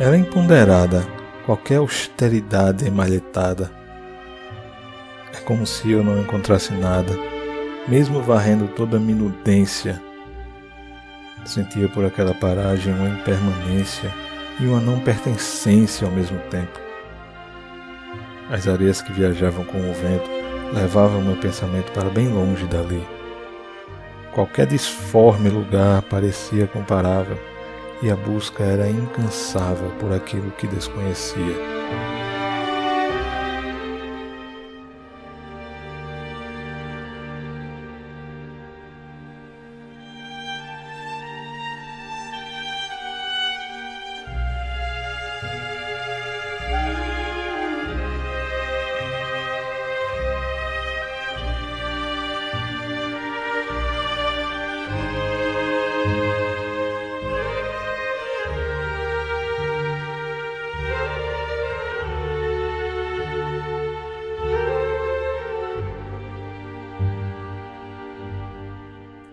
Era imponderada qualquer austeridade emalhetada. É como se eu não encontrasse nada, mesmo varrendo toda a minudência. Sentia por aquela paragem uma impermanência e uma não pertencência ao mesmo tempo. As areias que viajavam com o vento levavam meu pensamento para bem longe dali. Qualquer disforme lugar parecia comparável e a busca era incansável por aquilo que desconhecia.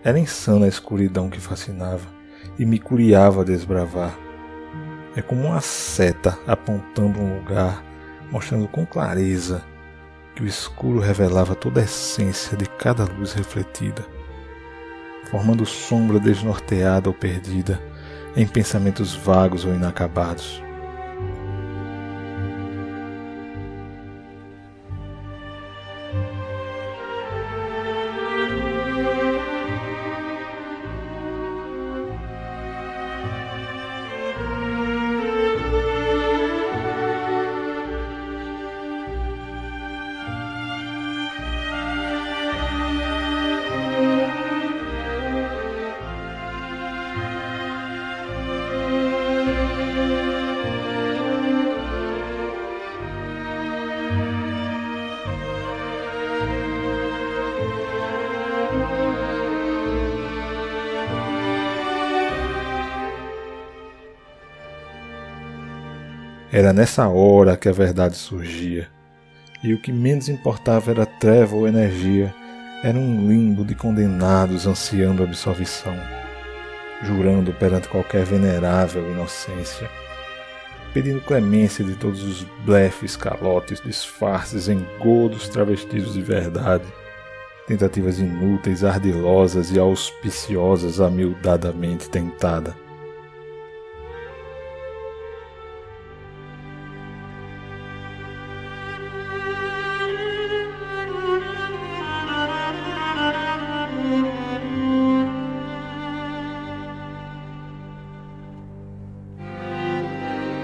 Era insana a escuridão que fascinava e me curiava a desbravar. É como uma seta apontando um lugar, mostrando com clareza que o escuro revelava toda a essência de cada luz refletida, formando sombra desnorteada ou perdida em pensamentos vagos ou inacabados. Era nessa hora que a verdade surgia, e o que menos importava era treva ou energia, era um limbo de condenados ansiando absolvição, jurando perante qualquer venerável inocência, pedindo clemência de todos os blefes, calotes, disfarces, engodos travestidos de verdade, tentativas inúteis, ardilosas e auspiciosas amildadamente tentada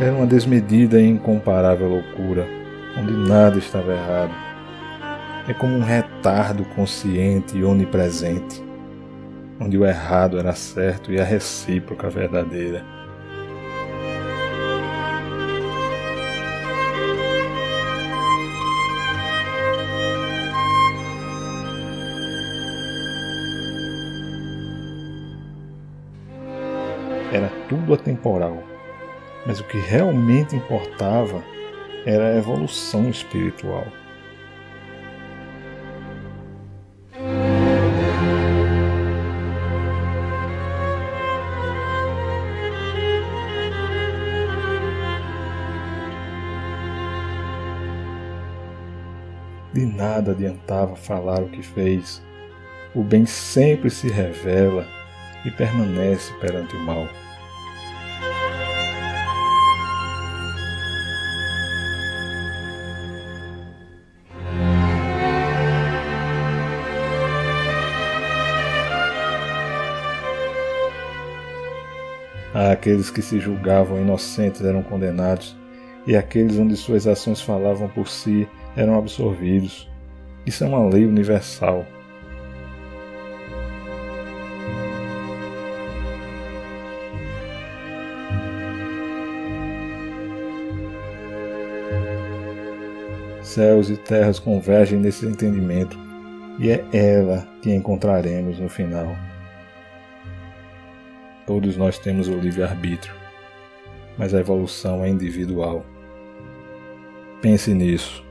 Era uma desmedida e incomparável loucura, onde nada estava errado. É como um retardo consciente e onipresente, onde o errado era certo e a recíproca verdadeira. Era tudo atemporal mas o que realmente importava era a evolução espiritual. De nada adiantava falar o que fez. O bem sempre se revela e permanece perante o mal. Aqueles que se julgavam inocentes eram condenados, e aqueles onde suas ações falavam por si eram absorvidos. Isso é uma lei universal. Céus e terras convergem nesse entendimento, e é ela que encontraremos no final. Todos nós temos o livre-arbítrio, mas a evolução é individual. Pense nisso.